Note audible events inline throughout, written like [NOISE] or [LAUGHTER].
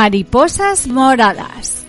Mariposas Moradas.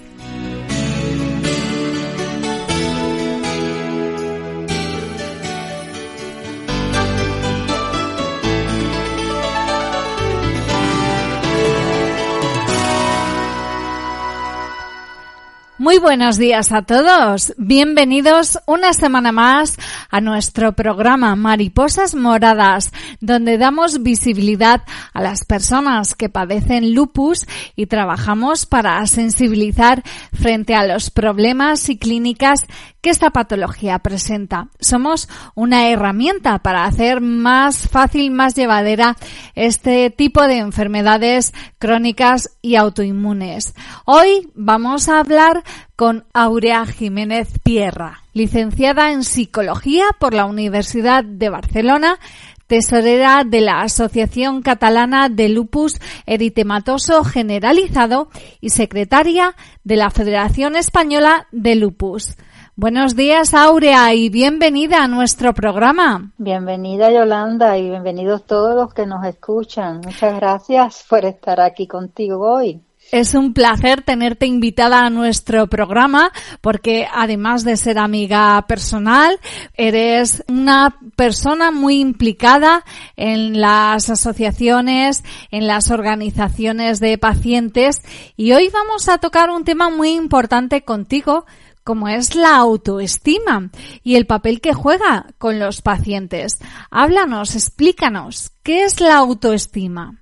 Muy buenos días a todos. Bienvenidos una semana más a nuestro programa Mariposas Moradas, donde damos visibilidad a las personas que padecen lupus y trabajamos para sensibilizar frente a los problemas y clínicas que esta patología presenta. Somos una herramienta para hacer más fácil, más llevadera este tipo de enfermedades crónicas y autoinmunes. Hoy vamos a hablar con Aurea Jiménez Pierra, licenciada en Psicología por la Universidad de Barcelona, tesorera de la Asociación Catalana de Lupus Eritematoso Generalizado y secretaria de la Federación Española de Lupus. Buenos días, Aurea, y bienvenida a nuestro programa. Bienvenida, Yolanda, y bienvenidos todos los que nos escuchan. Muchas gracias por estar aquí contigo hoy. Es un placer tenerte invitada a nuestro programa porque además de ser amiga personal, eres una persona muy implicada en las asociaciones, en las organizaciones de pacientes y hoy vamos a tocar un tema muy importante contigo como es la autoestima y el papel que juega con los pacientes. Háblanos, explícanos, ¿qué es la autoestima?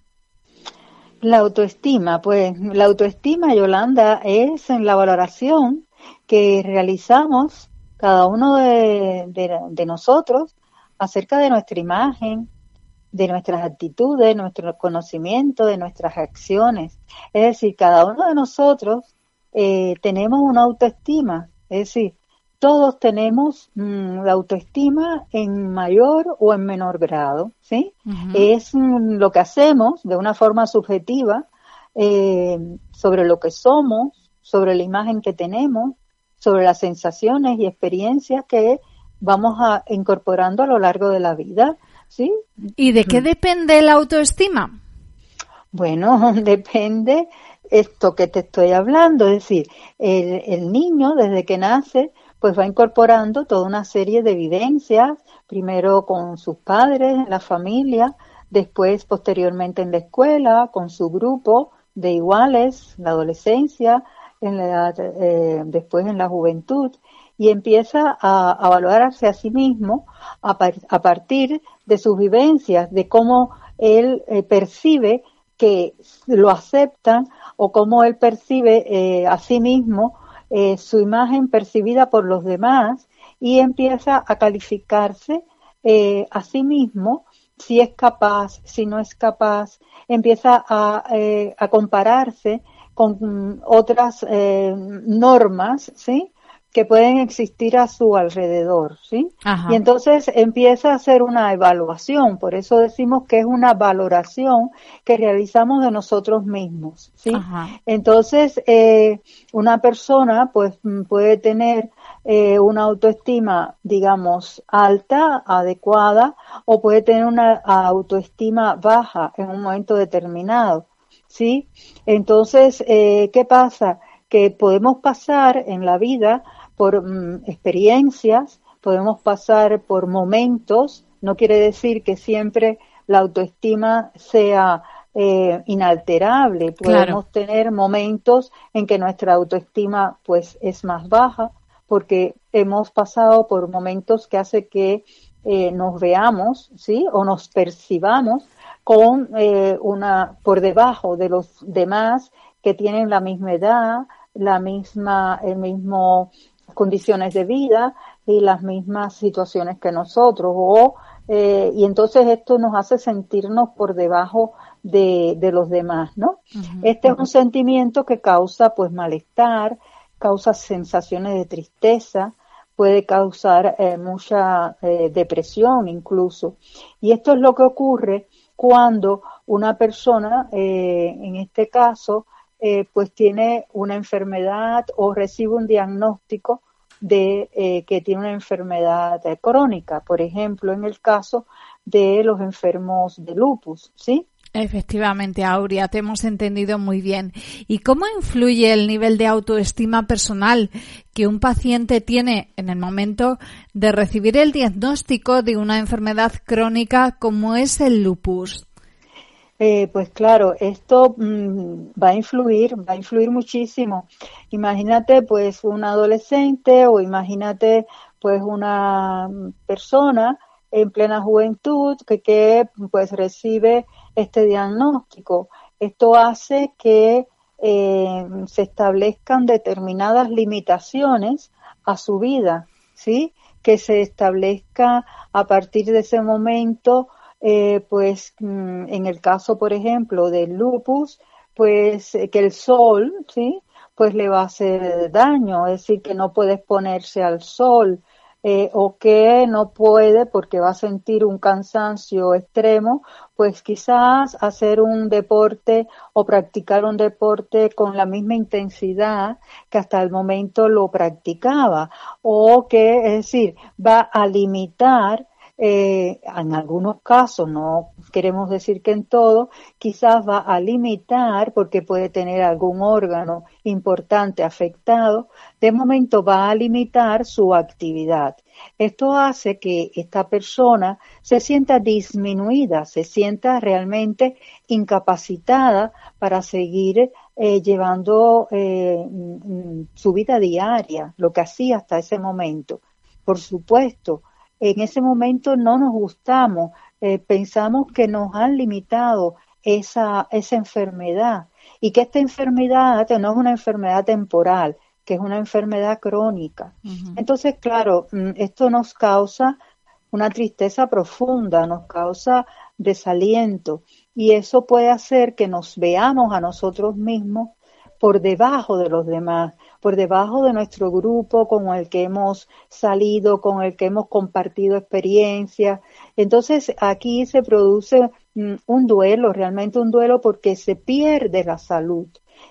La autoestima, pues la autoestima, Yolanda, es en la valoración que realizamos cada uno de, de, nosotros acerca de nuestra imagen, de nuestras actitudes, nuestro conocimiento, de nuestras acciones. Es decir, cada uno de nosotros eh, tenemos una autoestima, es decir, todos tenemos mm, la autoestima en mayor o en menor grado, ¿sí? Es mm, lo que hacemos de una forma subjetiva eh, sobre lo que somos, sobre la imagen que tenemos, sobre las sensaciones y experiencias que vamos a, incorporando a lo largo de la vida, ¿sí? ¿Y de qué depende la autoestima? Bueno, [LAUGHS] depende esto que te estoy hablando, es decir, el, el niño desde que nace pues va incorporando toda una serie de evidencias, primero con sus padres, en la familia, después posteriormente en la escuela, con su grupo de iguales, la adolescencia, en la eh, después en la juventud, y empieza a, a valorarse a sí mismo a, a, partir de sus vivencias, de cómo él eh, percibe que lo aceptan o cómo él percibe eh, a sí mismo eh, su imagen percibida por los demás y empieza a calificarse eh, a sí mismo si es capaz, si no es capaz, empieza a, eh, a compararse con otras normas, ¿sí? Que pueden existir a su alrededor, ¿sí? Y entonces empieza a hacer una evaluación, por eso decimos que es una valoración que realizamos de nosotros mismos, ¿sí? Entonces, eh, una persona pues mm, puede tener eh, una autoestima, digamos, alta, adecuada, o puede tener una autoestima baja en un momento determinado, ¿sí? Entonces, eh, ¿qué pasa? Que podemos pasar en la vida por mm, experiencias, podemos pasar por momentos, no quiere decir que siempre la autoestima sea eh, inalterable, podemos tener momentos en que nuestra autoestima pues es más baja porque hemos pasado por momentos que hace que eh, nos veamos, ¿sí? O nos percibamos con eh, una por debajo de los demás que tienen la misma edad, la misma, el mismo condiciones de vida y las mismas situaciones que nosotros. O, eh, y entonces esto nos hace sentirnos por debajo de, de los demás, ¿no? Este es un sentimiento que causa pues malestar, causa sensaciones de tristeza, puede causar eh, mucha eh, depresión incluso. Y esto es lo que ocurre cuando una persona, en este caso, pues tiene una enfermedad o recibe un diagnóstico de eh, que tiene una enfermedad crónica, por ejemplo, en el caso de los enfermos de lupus, ¿sí? Efectivamente, Aurea, te hemos entendido muy bien. ¿Y cómo influye el nivel de autoestima personal que un paciente tiene en el momento de recibir el diagnóstico de una enfermedad crónica como es el lupus? Eh, pues claro, esto mm, va a influir, va a influir muchísimo. Imagínate pues un adolescente o imagínate pues una persona en plena juventud que, que pues recibe este diagnóstico. Esto hace que eh, se establezcan determinadas limitaciones a su vida, ¿sí? Que se establezca a partir de ese momento, eh, pues mm, en el caso, por ejemplo, del lupus, pues eh, que el sol, ¿sí? Pues le va a hacer daño, es decir, que no puede exponerse al sol, eh, o que no puede porque va a sentir un cansancio extremo, pues quizás hacer un deporte o practicar un deporte con la misma intensidad que hasta el momento lo practicaba, o que, es decir, va a limitar eh, en algunos casos, no queremos decir que en todo, quizás va a limitar porque puede tener algún órgano importante afectado, de momento va a limitar su actividad. Esto hace que esta persona se sienta disminuida, se sienta realmente incapacitada para seguir eh, llevando eh, mm, su vida diaria, lo que hacía hasta ese momento. Por supuesto, en ese momento no nos gustamos, eh, pensamos que nos han limitado esa, esa enfermedad y que esta enfermedad no es una enfermedad temporal, que es una enfermedad crónica. Entonces, claro, mm, esto nos causa una tristeza profunda, nos causa desaliento y eso puede hacer que nos veamos a nosotros mismos por debajo de los demás por debajo de nuestro grupo con el que hemos salido, con el que hemos compartido experiencias. Entonces aquí se produce mm, un duelo, realmente un duelo porque se pierde la salud.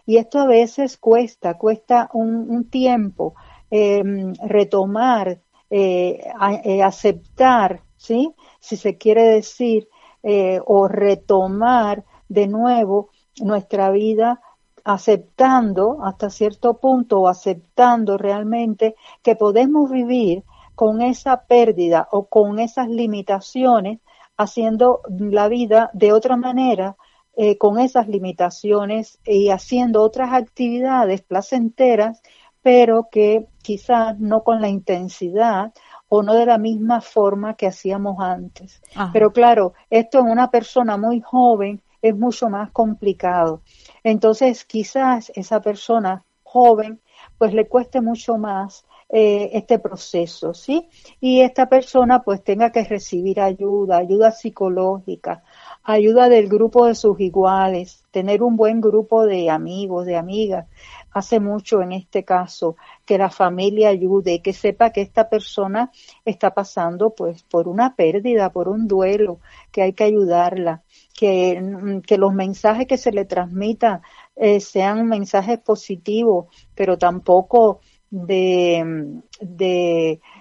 Y esto a veces cuesta, cuesta un, tiempo em, retomar, eh, eh, aceptar, ¿sí? Si se quiere decir, eh, o retomar de nuevo nuestra vida aceptando hasta cierto punto o aceptando realmente que podemos vivir con esa pérdida o con esas limitaciones, haciendo la vida de otra manera, eh, con esas limitaciones y haciendo otras actividades placenteras, pero que quizás no con la intensidad o no de la misma forma que hacíamos antes. Pero claro, esto en una persona muy joven es mucho más complicado. Entonces, quizás esa persona joven, pues le cueste mucho más eh, este proceso, ¿sí? Y esta persona pues tenga que recibir ayuda, ayuda psicológica, ayuda del grupo de sus iguales, tener un buen grupo de amigos, de amigas. Hace mucho en este caso que la familia ayude, que sepa que esta persona está pasando pues por una pérdida, por un duelo, que hay que ayudarla que, que los mensajes que se le transmitan eh, sean mensajes positivos, pero tampoco de, de mm,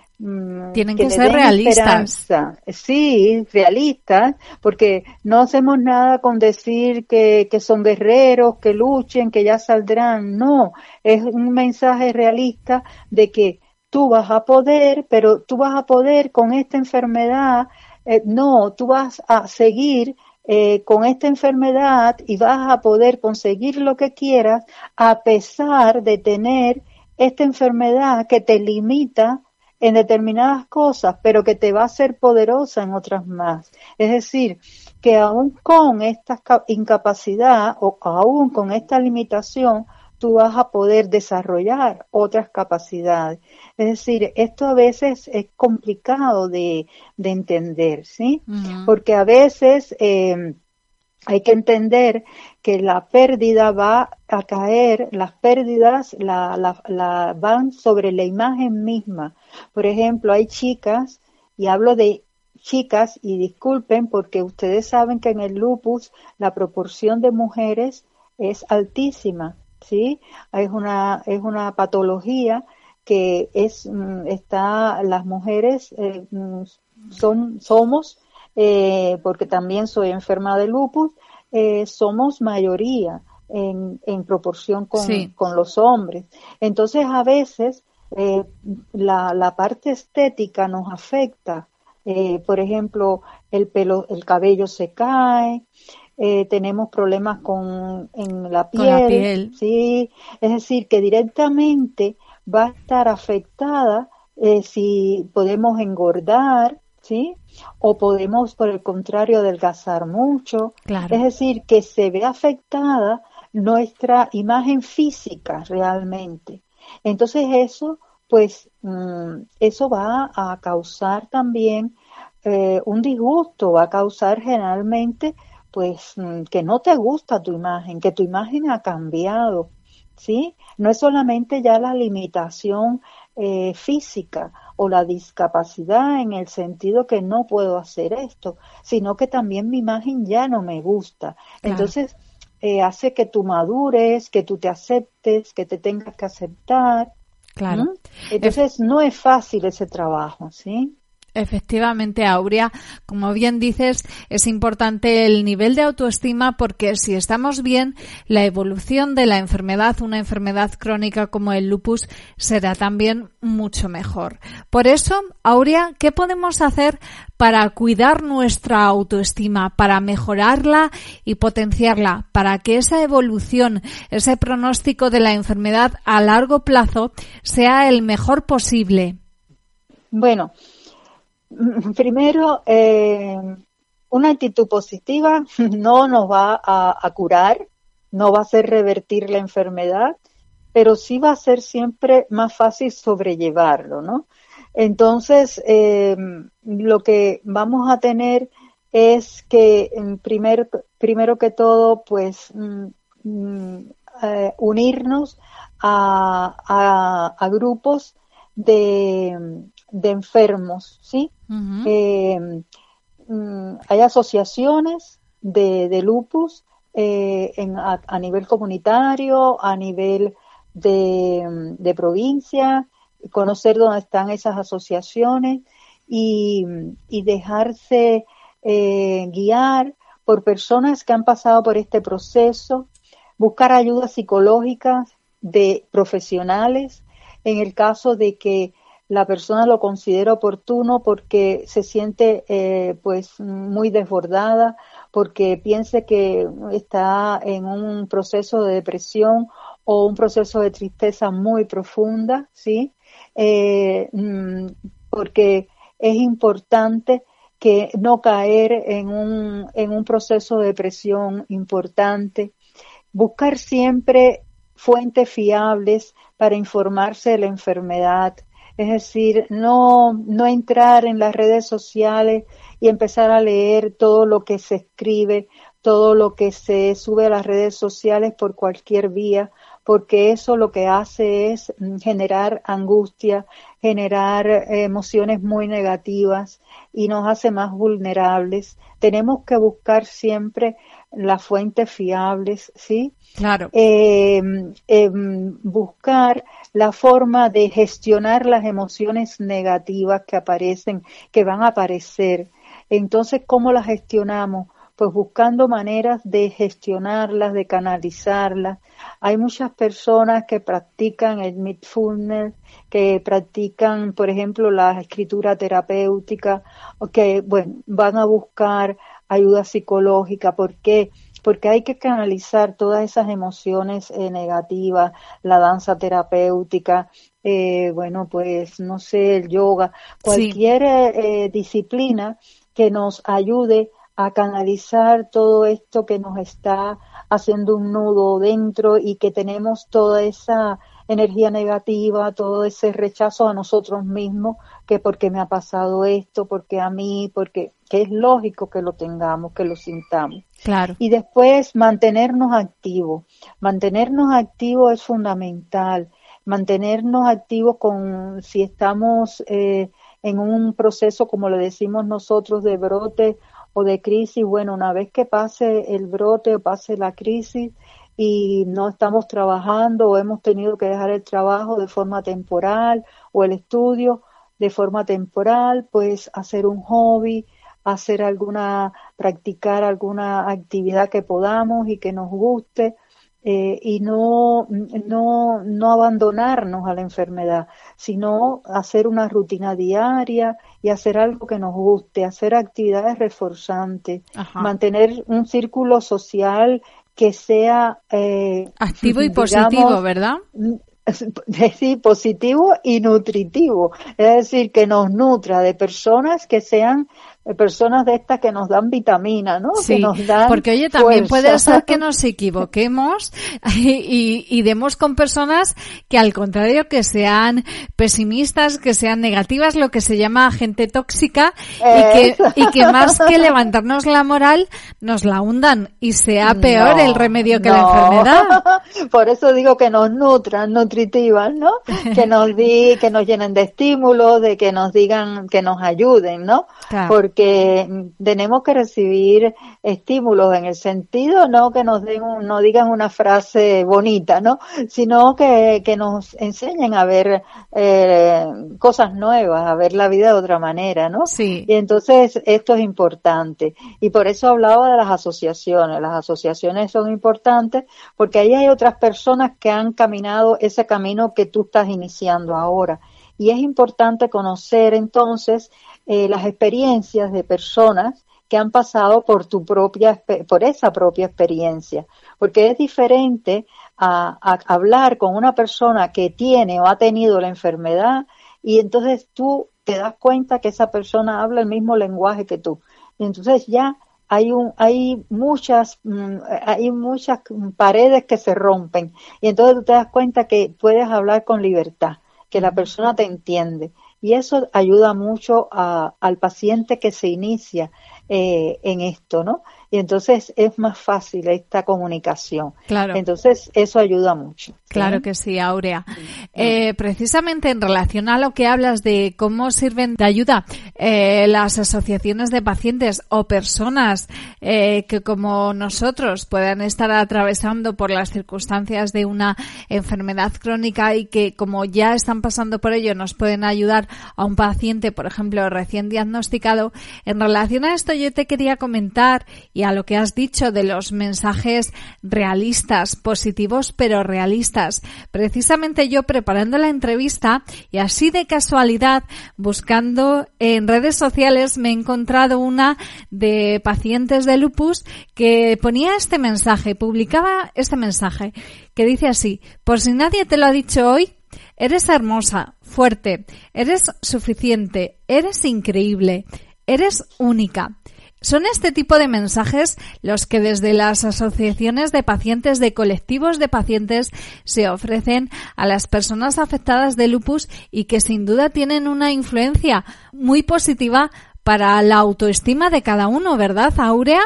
tienen que, ser realistas. Sí, realistas, porque no hacemos nada con decir que, que son guerreros, que luchen, que ya saldrán. No, es un mensaje realista de que tú vas a poder, pero tú vas a poder con esta enfermedad. Eh, no, tú vas a seguir eh, con esta enfermedad y vas a poder conseguir lo que quieras a pesar de tener esta enfermedad que te limita en determinadas cosas, pero que te va a hacer poderosa en otras más. Es decir, que aún con esta incapacidad o aún con esta limitación, tú vas a poder desarrollar otras capacidades. Es decir, esto a veces es complicado de, entender, ¿sí? Porque a veces eh, hay que entender que la pérdida va a caer, las pérdidas la, la, van sobre la imagen misma. Por ejemplo, hay chicas, y hablo de chicas, y disculpen porque ustedes saben que en el lupus la proporción de mujeres es altísima, ¿sí? Es una, es una patología que es, mm, está, las mujeres eh, mm, son, somos, eh, porque también soy enferma de lupus, eh, somos mayoría en, en proporción con, con, los hombres. Entonces, a veces eh, la, la, parte estética nos afecta. Eh, por ejemplo, el pelo, el cabello se cae, eh, tenemos problemas con en la piel, sí, es decir que directamente va a estar afectada eh, si podemos engordar, sí, o podemos por el contrario adelgazar mucho, es decir que se ve afectada nuestra imagen física realmente. Entonces eso, pues, mm, eso va a causar también eh, un disgusto, va a causar generalmente pues mm, que no te gusta tu imagen, que tu imagen ha cambiado, ¿sí? No es solamente ya la limitación eh, física o la discapacidad en el sentido que no puedo hacer esto, sino que también mi imagen ya no me gusta. Entonces, eh, hace que tú madures, que tú te aceptes, que te tengas que aceptar. Claro. Entonces, no es fácil ese trabajo, ¿sí? Efectivamente, Aurea, como bien dices, es importante el nivel de autoestima porque si estamos bien, la evolución de la enfermedad, una enfermedad crónica como el lupus, será también mucho mejor. Por eso, Aurea, ¿qué podemos hacer para cuidar nuestra autoestima, para mejorarla y potenciarla, para que esa evolución, ese pronóstico de la enfermedad a largo plazo sea el mejor posible? Bueno, [LAUGHS] Primero, eh, una actitud positiva [LAUGHS] no nos va a, curar, no va a hacer revertir la enfermedad, pero sí va a ser siempre más fácil sobrellevarlo, ¿no? Entonces, eh, lo que vamos a tener es que primer, primero que todo, pues mm, mm, eh, unirnos a, a grupos de, de enfermos, ¿sí? Eh, mm, hay asociaciones de, de lupus eh, en, a, nivel comunitario, a nivel de, de, provincia, conocer dónde están esas asociaciones y, y dejarse eh, guiar por personas que han pasado por este proceso, buscar ayuda psicológica de profesionales en el caso de que la persona lo considera oportuno porque se siente eh, pues muy desbordada, porque piense que está en un proceso de depresión o un proceso de tristeza muy profunda, ¿sí? Eh, mm, porque es importante que no caer en un, en un proceso de depresión importante, buscar siempre fuentes fiables para informarse de la enfermedad, es decir, no, no entrar en las redes sociales y empezar a leer todo lo que se escribe, todo lo que se sube a las redes sociales por cualquier vía, porque eso lo que hace es generar angustia, generar emociones muy negativas y nos hace más vulnerables. Tenemos que buscar siempre las fuentes fiables, ¿sí? Claro. Eh, em, buscar la forma de gestionar las emociones negativas que aparecen, que van a aparecer. Entonces, ¿cómo las gestionamos? Pues buscando maneras de gestionarlas, de canalizarlas. Hay muchas personas que practican el mindfulness, que practican, por ejemplo, la escritura terapéutica, o que, bueno, van a buscar ayuda psicológica. ¿Por qué? Porque hay que canalizar todas esas emociones eh, negativas, la danza terapéutica, eh, bueno, pues no sé, el yoga, cualquier eh, disciplina que nos ayude a canalizar todo esto que nos está haciendo un nudo dentro y que tenemos toda esa energía negativa, todo ese rechazo a nosotros mismos, que porque me ha pasado esto, porque a mí, porque que es lógico que lo tengamos, que lo sintamos. Claro. Y después mantenernos activos. Mantenernos activos es fundamental. Mantenernos activos con si estamos eh, en un proceso, como le decimos nosotros, de brote o de crisis. Bueno, una vez que pase el brote o pase la crisis, y no estamos trabajando o hemos tenido que dejar el trabajo de forma temporal o el estudio de forma temporal, pues hacer un hobby, hacer alguna, practicar alguna actividad que podamos y que nos guste. Eh, y no, no, no abandonarnos a la enfermedad, sino hacer una rutina diaria y hacer algo que nos guste, hacer actividades reforzantes, mantener un círculo social que sea eh, activo y positivo, ¿verdad? [LAUGHS] Sí, positivo y nutritivo, es decir, que nos nutra de personas que sean personas de estas que nos dan vitamina, ¿no? Sí, porque oye, también puede ser que [LAUGHS] nos equivoquemos [LAUGHS] y, demos con personas que al contrario que sean pesimistas, que sean negativas, lo que se llama gente tóxica y que, y que más que [LAUGHS] levantarnos la moral nos la hundan y sea peor el remedio que la enfermedad. Por eso digo que nos nutran, nutritivas, ¿no? Que nos di, que nos llenen de estímulos, de que nos digan, que nos ayuden, ¿no? Porque que tenemos que recibir estímulos en el sentido no que nos den no digan una frase bonita no sino que, que nos enseñen a ver eh, cosas nuevas a ver la vida de otra manera no sí. Y entonces esto es importante. Y por eso hablaba de las asociaciones. Las asociaciones son importantes porque ahí hay otras personas que han caminado ese camino que tú estás iniciando ahora. Y es importante conocer entonces eh, las experiencias de personas que han pasado por tu propia, por esa propia experiencia, porque es diferente a, hablar con una persona que tiene o ha tenido la enfermedad y entonces tú te das cuenta que esa persona habla el mismo lenguaje que tú. Y entonces ya hay un, hay muchas, mm, hay muchas paredes que se rompen. Y entonces tú te das cuenta que puedes hablar con libertad, que la persona te entiende y eso ayuda mucho a, al paciente que se inicia eh, en esto, ¿no? Y entonces es más fácil esta comunicación. Claro. Entonces eso ayuda mucho. Claro que sí, Aurea. Eh, precisamente en relación a lo que hablas de cómo sirven de ayuda eh, las asociaciones de pacientes o personas eh, que como nosotros puedan estar atravesando por las circunstancias de una enfermedad crónica y que como ya están pasando por ello nos pueden ayudar a un paciente, por ejemplo, recién diagnosticado. En relación a esto yo te quería comentar y a lo que has dicho de los mensajes realistas, positivos pero realistas. Precisamente yo preparando la entrevista y así de casualidad buscando en redes sociales me he encontrado una de pacientes de lupus que ponía este mensaje, publicaba este mensaje que dice así, por si nadie te lo ha dicho hoy, eres hermosa, fuerte, eres suficiente, eres increíble, eres única. Son este tipo de mensajes los que desde las asociaciones de pacientes de colectivos de pacientes se ofrecen a las personas afectadas de lupus y que sin duda tienen una influencia muy positiva para la autoestima de cada uno, ¿verdad, Aurea?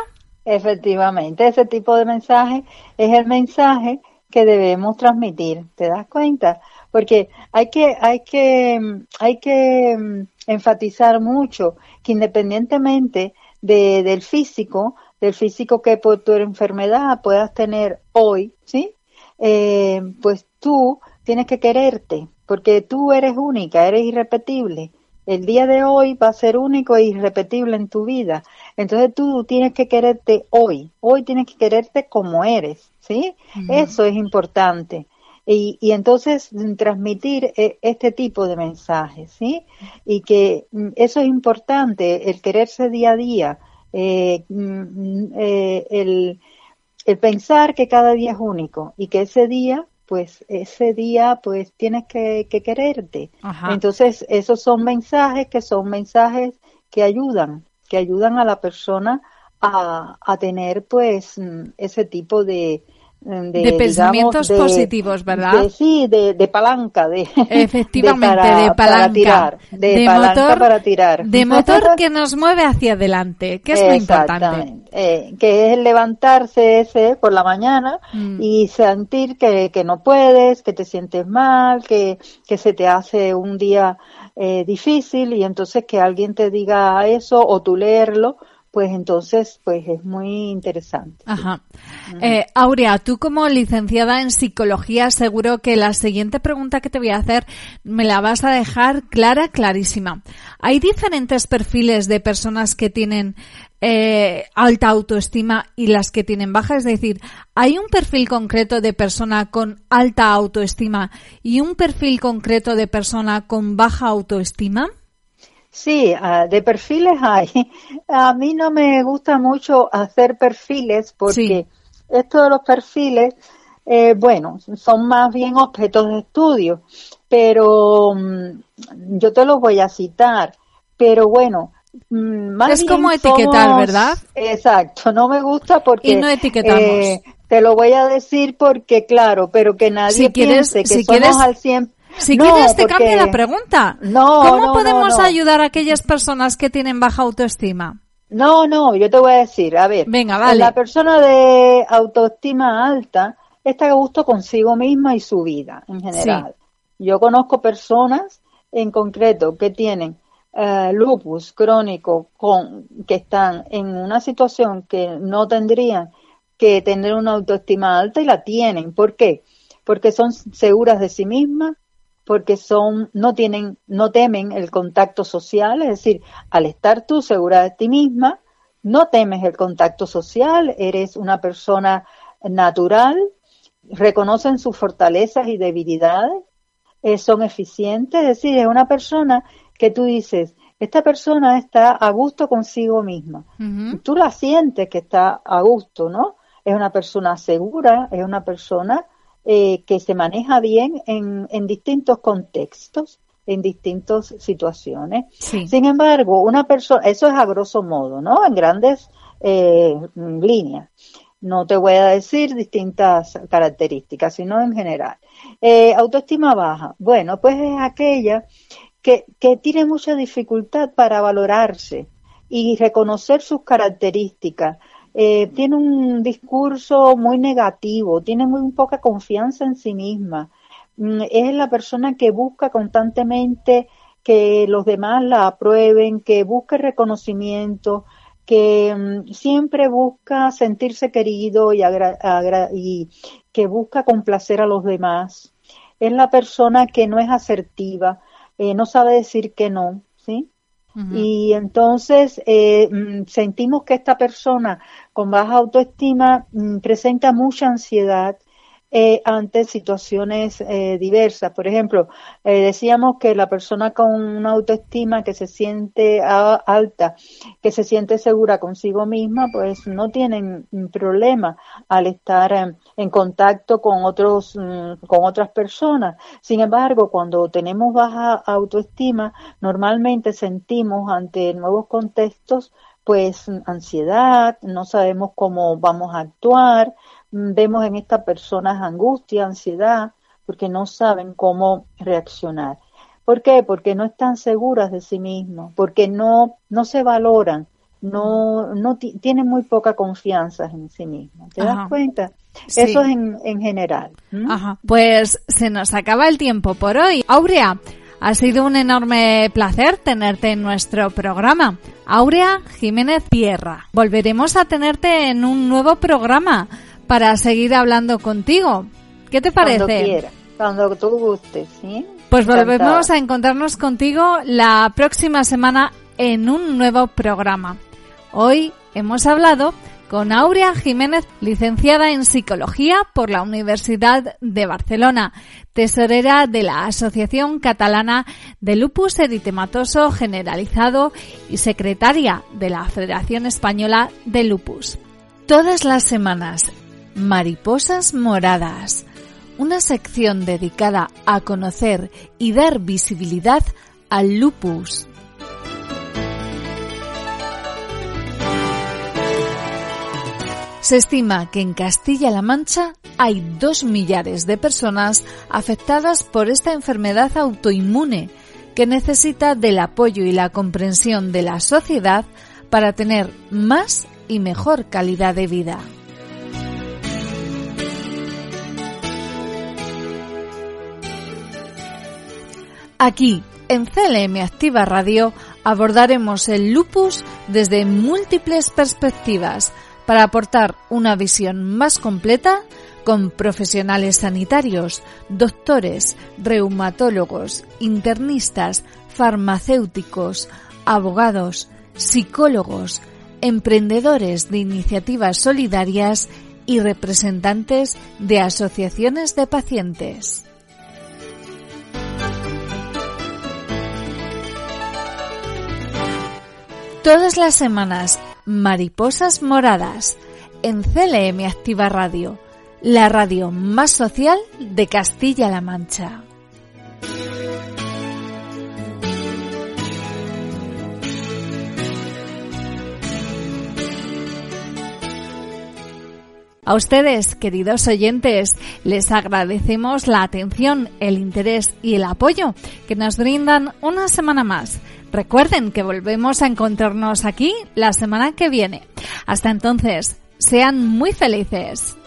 Efectivamente, ese tipo de mensaje es el mensaje que debemos transmitir, ¿te das cuenta? Porque hay que, hay que, hay que mm, enfatizar mucho que independientemente de, del físico, del físico que por tu enfermedad puedas tener hoy, ¿sí? Eh, pues tú tienes que quererte, porque tú eres única, eres irrepetible. El día de hoy va a ser único e irrepetible en tu vida. Entonces tú tienes que quererte hoy. Hoy tienes que quererte como eres, ¿sí? Eso es importante. Y, y, entonces transmitir eh, este tipo de mensajes, ¿sí? Y que mm, eso es importante, el quererse día a día, eh, mm, eh, el, el pensar que cada día es único y que ese día pues ese día pues tienes que, que quererte. Entonces esos son mensajes que son mensajes que ayudan, que ayudan a la persona a, a tener pues mm, ese tipo de, de, pensamientos positivos, ¿verdad? sí, de, palanca, de efectivamente, [LAUGHS] de, palanca, para tirar, de, motor, para tirar, de motor que nos mueve hacia adelante, que es muy importante, eh, que es levantarse ese por la mañana mm. y sentir que, que no puedes, que te sientes mal, que, que se te hace un día eh, difícil y entonces que alguien te diga eso o tú leerlo pues entonces pues es muy interesante. Ajá. Eh, Aurea, tú como licenciada en psicología, seguro que la siguiente pregunta que te voy a hacer me la vas a dejar clara, clarísima. Hay diferentes perfiles de personas que tienen eh, alta autoestima y las que tienen baja, es decir, hay un perfil concreto de persona con alta autoestima y un perfil concreto de persona con baja autoestima. Sí, ah, de perfiles hay. [LAUGHS] A mí no me gusta mucho hacer perfiles porque estos de los perfiles, eh, bueno, son más bien objetos de estudio, pero mm, yo te los voy a citar. Pero bueno, mm, más es como etiquetar, ¿verdad? Exacto, no me gusta porque y no etiquetamos. Eh, te lo voy a decir porque claro, pero que nadie piense que si somos quieres, al 100 si quieres, te cambio la pregunta. No, ¿Cómo podemos ayudar a aquellas personas que tienen baja autoestima? No, no, yo te voy a decir, a ver, Venga, vale. la persona de autoestima alta está a gusto consigo misma y su vida en general. Yo conozco personas en concreto que tienen eh, lupus crónico con que están en una situación que no tendrían que tener una autoestima alta y la tienen. ¿Por qué? Porque son seguras de sí mismas, porque son, no tienen, no temen el contacto social, es decir, al estar tú segura de ti misma, no temes el contacto social, eres una persona natural, reconocen sus fortalezas y debilidades, eh, son eficientes, es decir, es una persona que tú dices, esta persona está a gusto consigo misma. Tú la sientes que está a gusto, ¿no? Es una persona segura, es una persona eh, que se maneja bien en, en, distintos contextos, en distintas situaciones. Sin embargo, una persona, eso es a grosso modo, ¿no? En grandes eh, líneas. No te voy a decir distintas características, sino en general. Eh, autoestima baja. Bueno, pues es aquella que, que tiene mucha dificultad para valorarse y reconocer sus características, eh, tiene un discurso muy negativo, tiene muy poca confianza en sí misma. Mm, es la persona que busca constantemente que los demás la aprueben, que busca reconocimiento, que mm, siempre busca sentirse querido y, y que busca complacer a los demás. Es la persona que no es asertiva, eh, no sabe decir que no, ¿sí? Y entonces eh, mm, sentimos que esta persona con baja autoestima mm, presenta mucha ansiedad eh, ante situaciones eh, diversas. Por ejemplo, eh, decíamos que la persona con una autoestima que se siente alta, que se siente segura consigo misma, pues no tienen problema al estar en, contacto con otros, mm, con otras personas. Sin embargo, cuando tenemos baja autoestima, normalmente sentimos ante nuevos contextos pues ansiedad, no sabemos cómo vamos a actuar, vemos en estas personas angustia, ansiedad, porque no saben cómo reaccionar. ¿Por qué? Porque no están seguras de sí mismos, porque no, no se valoran, no, no tienen muy poca confianza en sí mismos. ¿Te das cuenta? Eso es en, en general. Ajá. Pues se nos acaba el tiempo por hoy. Aurea, ha sido un enorme placer tenerte en nuestro programa. Aurea Jiménez Pierra. Volveremos a tenerte en un nuevo programa para seguir hablando contigo. ¿Qué te parece? Cuando quiera, cuando tú gustes, ¿sí? Pues volvemos a encontrarnos contigo la próxima semana en un nuevo programa. Hoy hemos hablado con Aurea Jiménez, licenciada en Psicología por la Universidad de Barcelona, tesorera de la Asociación Catalana de Lupus Eritematoso Generalizado y secretaria de la Federación Española de Lupus. Todas las semanas Mariposas Moradas, una sección dedicada a conocer y dar visibilidad al lupus. Se estima que en Castilla-La Mancha hay dos millares de personas afectadas por esta enfermedad autoinmune que necesita del apoyo y la comprensión de la sociedad para tener más y mejor calidad de vida. Aquí, En CLM Activa Radio abordaremos el lupus desde múltiples perspectivas para aportar una visión más completa con profesionales sanitarios, doctores, reumatólogos, internistas, farmacéuticos, abogados, psicólogos, emprendedores de iniciativas solidarias y representantes de asociaciones de pacientes. Todas las semanas, Mariposas Moradas, en CLM Activa Radio, la radio más social de Castilla-La Mancha. A ustedes, queridos oyentes, les agradecemos la atención, el interés y el apoyo que nos brindan una semana más. Recuerden que volvemos a encontrarnos aquí la semana que viene. Hasta entonces, sean muy felices.